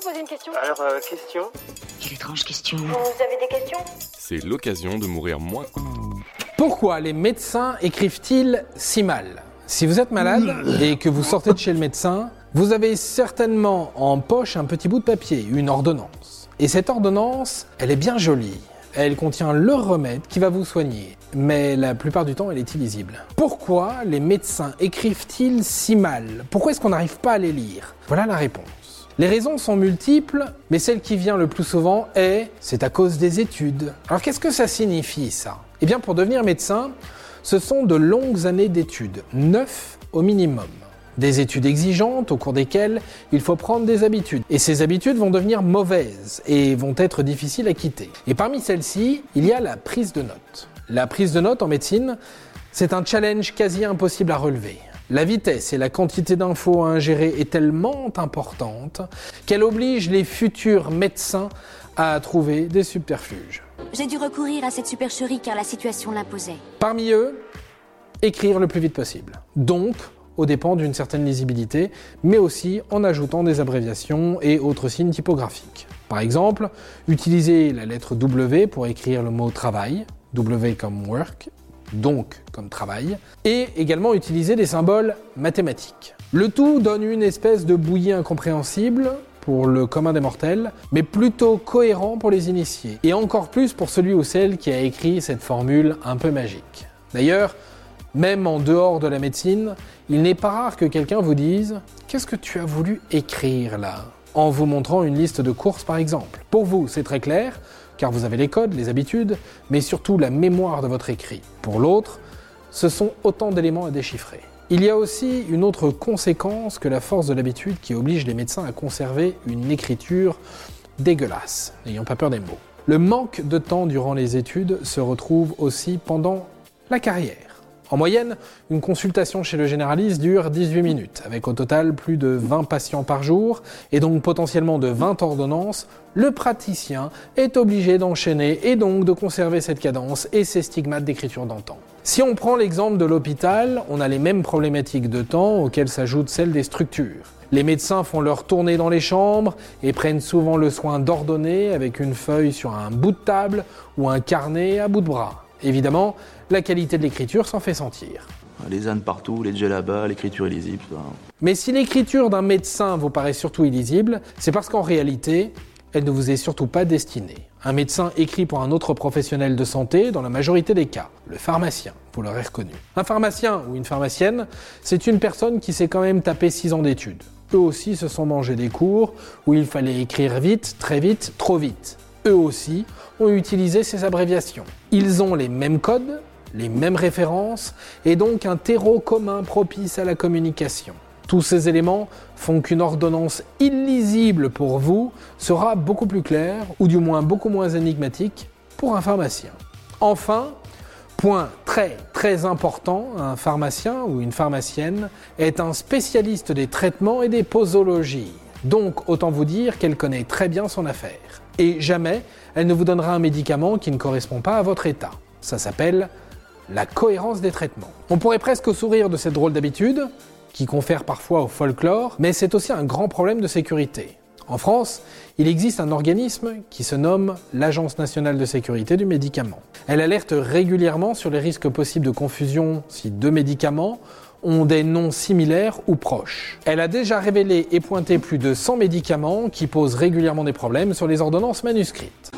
vous poser une question Alors, euh, question Quelle étrange question. Vous avez des questions? C'est l'occasion de mourir moins. Pourquoi les médecins écrivent-ils si mal? Si vous êtes malade et que vous sortez de chez le médecin, vous avez certainement en poche un petit bout de papier, une ordonnance. Et cette ordonnance, elle est bien jolie. Elle contient le remède qui va vous soigner, mais la plupart du temps elle est illisible. Pourquoi les médecins écrivent-ils si mal? Pourquoi est-ce qu'on n'arrive pas à les lire? Voilà la réponse. Les raisons sont multiples, mais celle qui vient le plus souvent est c'est à cause des études. Alors qu'est-ce que ça signifie ça? Eh bien pour devenir médecin, ce sont de longues années d'études, 9 au minimum. Des études exigeantes au cours desquelles il faut prendre des habitudes. Et ces habitudes vont devenir mauvaises et vont être difficiles à quitter. Et parmi celles-ci, il y a la prise de notes. La prise de notes en médecine, c'est un challenge quasi impossible à relever. La vitesse et la quantité d'infos à ingérer est tellement importante qu'elle oblige les futurs médecins à trouver des subterfuges. J'ai dû recourir à cette supercherie car la situation l'imposait. Parmi eux, écrire le plus vite possible. Donc, au dépend d'une certaine lisibilité, mais aussi en ajoutant des abréviations et autres signes typographiques. Par exemple, utiliser la lettre W pour écrire le mot travail, W comme work, donc comme travail, et également utiliser des symboles mathématiques. Le tout donne une espèce de bouillie incompréhensible pour le commun des mortels, mais plutôt cohérent pour les initiés, et encore plus pour celui ou celle qui a écrit cette formule un peu magique. D'ailleurs, même en dehors de la médecine, il n'est pas rare que quelqu'un vous dise Qu'est-ce que tu as voulu écrire là? En vous montrant une liste de courses par exemple. Pour vous, c'est très clair, car vous avez les codes, les habitudes, mais surtout la mémoire de votre écrit. Pour l'autre, ce sont autant d'éléments à déchiffrer. Il y a aussi une autre conséquence que la force de l'habitude qui oblige les médecins à conserver une écriture dégueulasse, n'ayons pas peur des mots. Le manque de temps durant les études se retrouve aussi pendant la carrière. En moyenne, une consultation chez le généraliste dure 18 minutes, avec au total plus de 20 patients par jour, et donc potentiellement de 20 ordonnances. Le praticien est obligé d'enchaîner et donc de conserver cette cadence et ces stigmates d'écriture d'antan. Si on prend l'exemple de l'hôpital, on a les mêmes problématiques de temps auxquelles s'ajoutent celles des structures. Les médecins font leur tournée dans les chambres et prennent souvent le soin d'ordonner avec une feuille sur un bout de table ou un carnet à bout de bras. Évidemment, la qualité de l'écriture s'en fait sentir. Les ânes partout, les là-bas, l'écriture illisible. ça. Mais si l'écriture d'un médecin vous paraît surtout illisible, c'est parce qu'en réalité, elle ne vous est surtout pas destinée. Un médecin écrit pour un autre professionnel de santé dans la majorité des cas, le pharmacien, vous l'aurez reconnu. Un pharmacien ou une pharmacienne, c'est une personne qui s'est quand même tapé 6 ans d'études. Eux aussi se sont mangés des cours où il fallait écrire vite, très vite, trop vite. Eux aussi ont utilisé ces abréviations. Ils ont les mêmes codes, les mêmes références et donc un terreau commun propice à la communication. Tous ces éléments font qu'une ordonnance illisible pour vous sera beaucoup plus claire, ou du moins beaucoup moins énigmatique, pour un pharmacien. Enfin, point très très important, un pharmacien ou une pharmacienne est un spécialiste des traitements et des posologies. Donc autant vous dire qu'elle connaît très bien son affaire. Et jamais elle ne vous donnera un médicament qui ne correspond pas à votre état. Ça s'appelle la cohérence des traitements. On pourrait presque sourire de cette drôle d'habitude, qui confère parfois au folklore, mais c'est aussi un grand problème de sécurité. En France, il existe un organisme qui se nomme l'Agence nationale de sécurité du médicament. Elle alerte régulièrement sur les risques possibles de confusion si deux médicaments ont des noms similaires ou proches. Elle a déjà révélé et pointé plus de 100 médicaments qui posent régulièrement des problèmes sur les ordonnances manuscrites.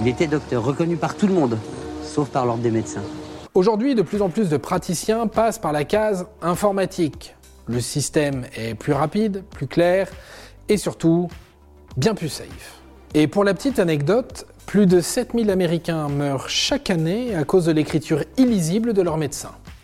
Il était docteur reconnu par tout le monde, sauf par l'ordre des médecins. Aujourd'hui, de plus en plus de praticiens passent par la case informatique. Le système est plus rapide, plus clair et surtout bien plus safe. Et pour la petite anecdote, plus de 7000 Américains meurent chaque année à cause de l'écriture illisible de leurs médecins.